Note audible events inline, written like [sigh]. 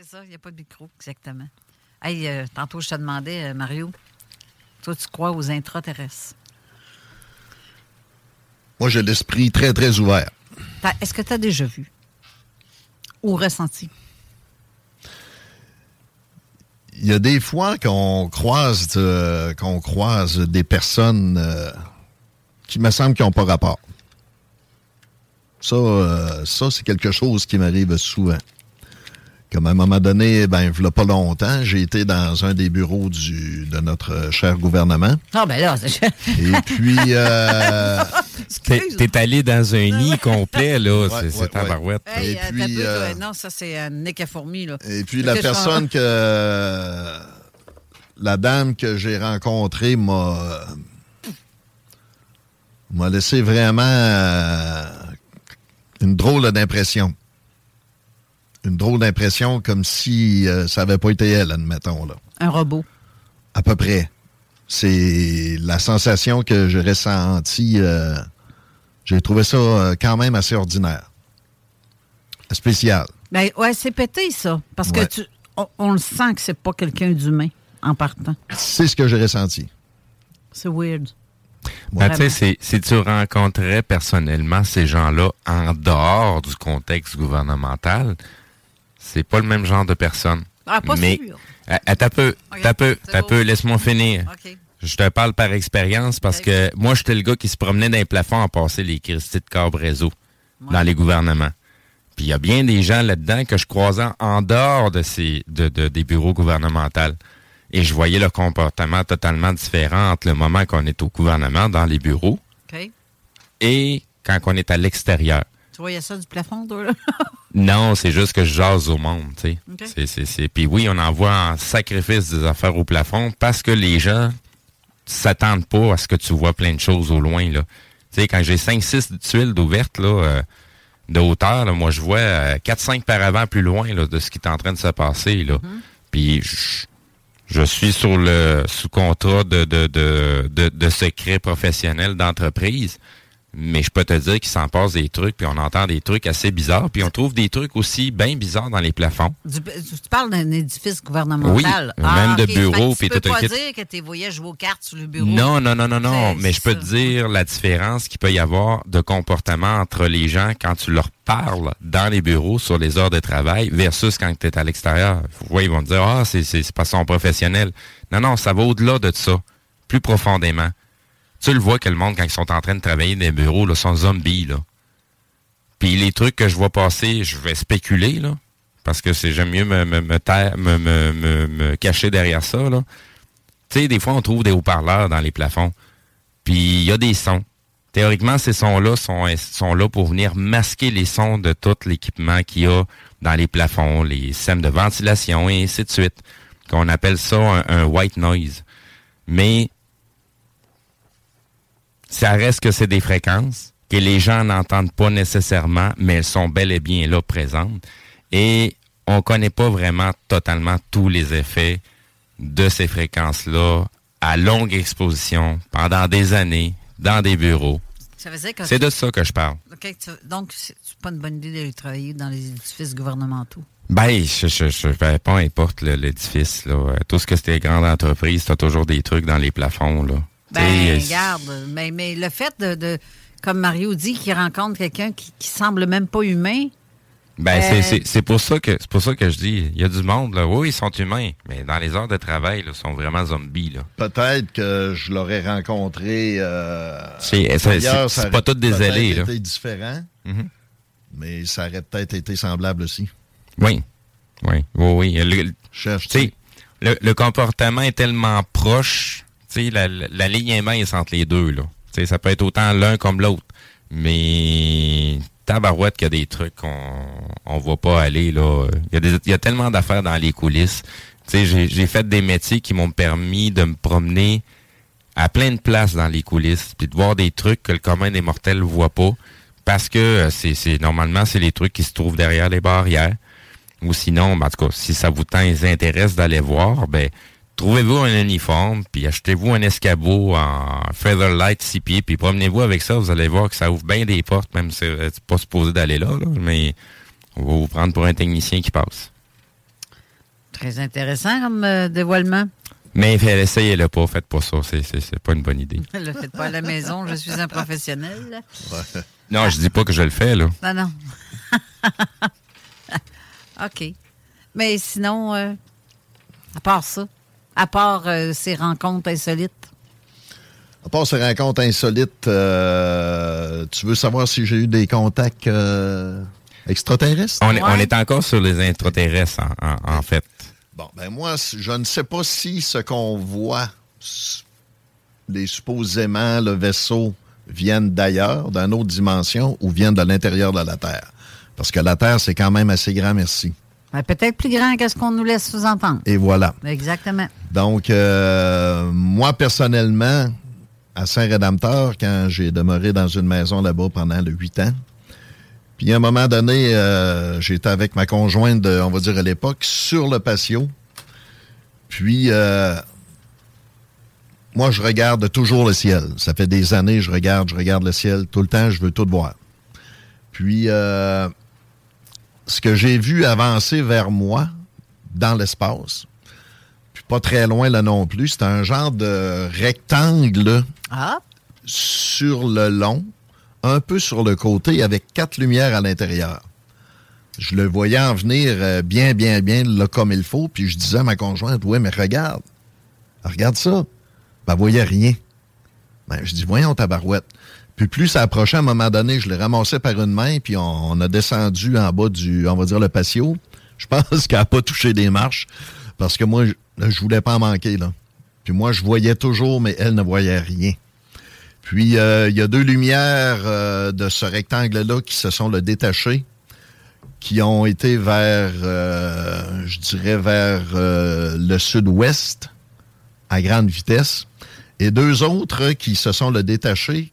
C'est ça, il n'y a pas de micro, exactement. Hey, euh, tantôt, je te demandais, euh, Mario, toi, tu crois aux intraterrestres? Moi, j'ai l'esprit très, très ouvert. Est-ce que tu as déjà vu? Ou ressenti? Il y a des fois qu'on croise, euh, qu'on croise des personnes qui me semblent qui n'ont pas rapport. Ça, ça c'est quelque chose qui m'arrive souvent. Comme à un moment donné, ben, il pas longtemps, j'ai été dans un des bureaux du, de notre euh, cher gouvernement. Ah, ben là, c'est- Et puis, euh, [laughs] T'es allé dans un nid complet, là. Ouais, c'est ouais, c'est ouais. tabarouette. Hey, Et euh, puis, peu, euh. Non, ça, c'est un nez à fourmi, là. Et puis la que personne que la dame que j'ai rencontrée m'a m'a laissé vraiment euh, une drôle d'impression. Une drôle d'impression comme si euh, ça n'avait pas été elle, admettons là. Un robot. À peu près. C'est la sensation que j'ai ressentie. euh, j'ai trouvé ça euh, quand même assez ordinaire. Spécial. Ben, ouais, c'est pété, ça. Parce que Ouais. tu, on, on le sent que c'est pas quelqu'un d'humain en partant. C'est ce que j'ai ressenti. C'est weird. Ben, tu sais, Vraiment. c'est- si tu rencontrais personnellement ces gens-là en dehors du contexte gouvernemental, c'est pas le même genre de personne. Ah, pas Mais, sûr. T'as peu, t'as peu, t'as peu, laisse-moi finir. Je te parle par expérience parce que moi, j'étais le gars qui se promenait dans les plafonds à passer les Christie de câbles réseau dans les gouvernements. Puis il y a bien des gens là-dedans que je croisais en dehors de ces, de, de- des bureaux gouvernementaux. Et je voyais le comportement totalement différent entre le moment qu'on est au gouvernement, dans les bureaux, et quand on est à l'extérieur. Tu voyais ça du plafond, toi, là? [laughs] Non, c'est juste que je jase au monde, tu sais. Ok. C'est, c'est, c'est... Puis oui, on envoie en sacrifice des affaires au plafond parce que les gens s'attendent pas à ce que tu vois plein de choses au loin, là. Tu sais, quand j'ai 5-6 tuiles d'ouvertes, là, euh, de hauteur, là, moi, je vois euh, 4-5 paravents plus loin, là, de ce qui est en train de se passer, là. Puis je, je suis sur le sous contrat de, de, de, de, de secret professionnel d'entreprise. Mais je peux te dire qu'il s'en passe des trucs, puis on entend des trucs assez bizarres, puis on trouve des trucs aussi bien bizarres dans les plafonds. Du- tu parles d'un édifice gouvernemental. Oui, même de bureau, Fait que Tu peux tout pas dire que tu voyais jouer aux cartes sur le bureau. Non, non, non, non, non. Mais je peux te dire la différence qu'il peut y avoir de comportement entre les gens quand tu leur parles dans les bureaux sur les heures de travail versus quand tu es à l'extérieur. Oui, ils vont te dire Ah, c'est pas son professionnel. Non, non, ça va au-delà de ça, plus profondément. Tu le vois que le monde, quand ils sont en train de travailler dans les bureaux, là, sont zombies, là. Puis les trucs que je vois passer, je vais spéculer, là. Parce que c'est j'aime mieux me, me, me, me, me, cacher derrière ça, là. Tu sais, des fois, on trouve des haut-parleurs dans les plafonds. Puis il y a des sons. Théoriquement, ces sons-là sont, sont là pour venir masquer les sons de tout l'équipement qu'il y a dans les plafonds, les systèmes de ventilation et ainsi de suite. Qu'on appelle ça un white noise. Mais ça reste que c'est des fréquences que les gens n'entendent pas nécessairement, mais elles sont bel et bien là présentes. Et on connaît pas vraiment totalement tous les effets de ces fréquences-là à longue exposition pendant des années dans des bureaux. C'est de ça que je parle. OK, tu- donc, c'est pas une bonne idée d'aller travailler dans les édifices gouvernementaux? Ben, je, je, je, ben, pas importe l'édifice, Tout ce que c'est des grandes entreprises, t'as toujours des trucs dans les plafonds, là. Ben, euh, regarde, mais, mais le fait de, de- comme Mario dit, qu'il rencontre quelqu'un qui, qui semble même pas humain, Ben, Euh, c'est- pour ça que c'est pour ça que je dis, il y a du monde, là. Oui, ils sont humains, mais dans les heures de travail, là, ils sont vraiment zombies, là. Peut-être que je l'aurais rencontré. Euh, C'est- pas aurait tout des ailés, là. été différent, Mhm. mais ça aurait peut-être été semblable aussi. Oui. Oui, oui, oui. Le- comportement est tellement proche, la, ligne est mince entre les deux, là. Ça peut être autant l'un comme l'autre. Mais tabarouette qu'il y a des trucs qu'on on voit pas aller. Il y a, tellement d'affaires dans les coulisses. J'ai fait des métiers qui m'ont permis de me promener à plein de places dans les coulisses, puis de voir des trucs que le commun des mortels voit pas. Parce que euh, c'est normalement, c'est les trucs qui se trouvent derrière les barrières. Ou sinon, ben, en tout cas, si ça vous intéresse d'aller voir, ben trouvez-vous un uniforme, puis achetez-vous un escabeau en Featherlight 6 pieds, puis promenez-vous avec ça, vous allez voir que ça ouvre bien des portes, même si euh, c'est pas supposé d'aller là, là, mais on va vous prendre pour un technicien qui passe. Très intéressant comme euh, dévoilement. Mais essayez-le pas, faites pas ça, c'est- c'est c'est pas une bonne idée. Ne [laughs] le faites pas à la maison, je suis un professionnel. Non, je dis pas que je le fais, là. Non, non. [laughs] OK. Mais sinon, euh, à part ça, à part euh, ces rencontres insolites, À part ces rencontres insolites, euh, tu veux savoir si j'ai eu des contacts euh, extraterrestres? On est, on Ouais. est encore sur les intraterrestres, en, en- en fait. Bon, ben moi, je ne sais pas si ce qu'on voit, les supposément le vaisseau, viennent d'ailleurs, d'une autre dimension, ou viennent de l'intérieur de la Terre. Parce que la Terre, c'est quand même assez grand, merci. Ben, peut-être plus grand que ce qu'on nous laisse sous-entendre. Et voilà. Exactement. Donc, euh, moi, personnellement, à Saint-Rédempteur, quand j'ai demeuré dans une maison là-bas pendant le huit ans, puis à un moment donné, euh, j'étais avec ma conjointe, de, on va dire à l'époque, sur le patio. Puis, euh, moi, je regarde toujours le ciel. Ça fait des années, je regarde, je regarde le ciel. Tout le temps, je veux tout voir. Puis, euh, ce que j'ai vu avancer vers moi dans l'espace, puis pas très loin là non plus, c'est un genre de rectangle Ah, sur le long, un peu sur le côté, avec quatre lumières à l'intérieur. Je le voyais en venir euh, bien, bien, bien, là, comme il faut, puis je disais à ma conjointe, oui, mais regarde, regarde ça. Ben, elle voyait rien. Ben, je dis, voyons, tabarouette. Puis plus ça approchait, à un moment donné, je l'ai ramassé par une main, puis on, a descendu en bas du, on va dire, le patio. Je pense [laughs] qu'elle n'a pas touché des marches, parce que moi, je, je voulais pas en manquer, là. Puis moi, je voyais toujours, mais elle ne voyait rien. Puis, euh, il y a deux lumières euh, de ce rectangle-là qui se sont le détachées, qui ont été vers, euh, je dirais, vers le sud-ouest, à grande vitesse, et deux autres qui se sont le détachés,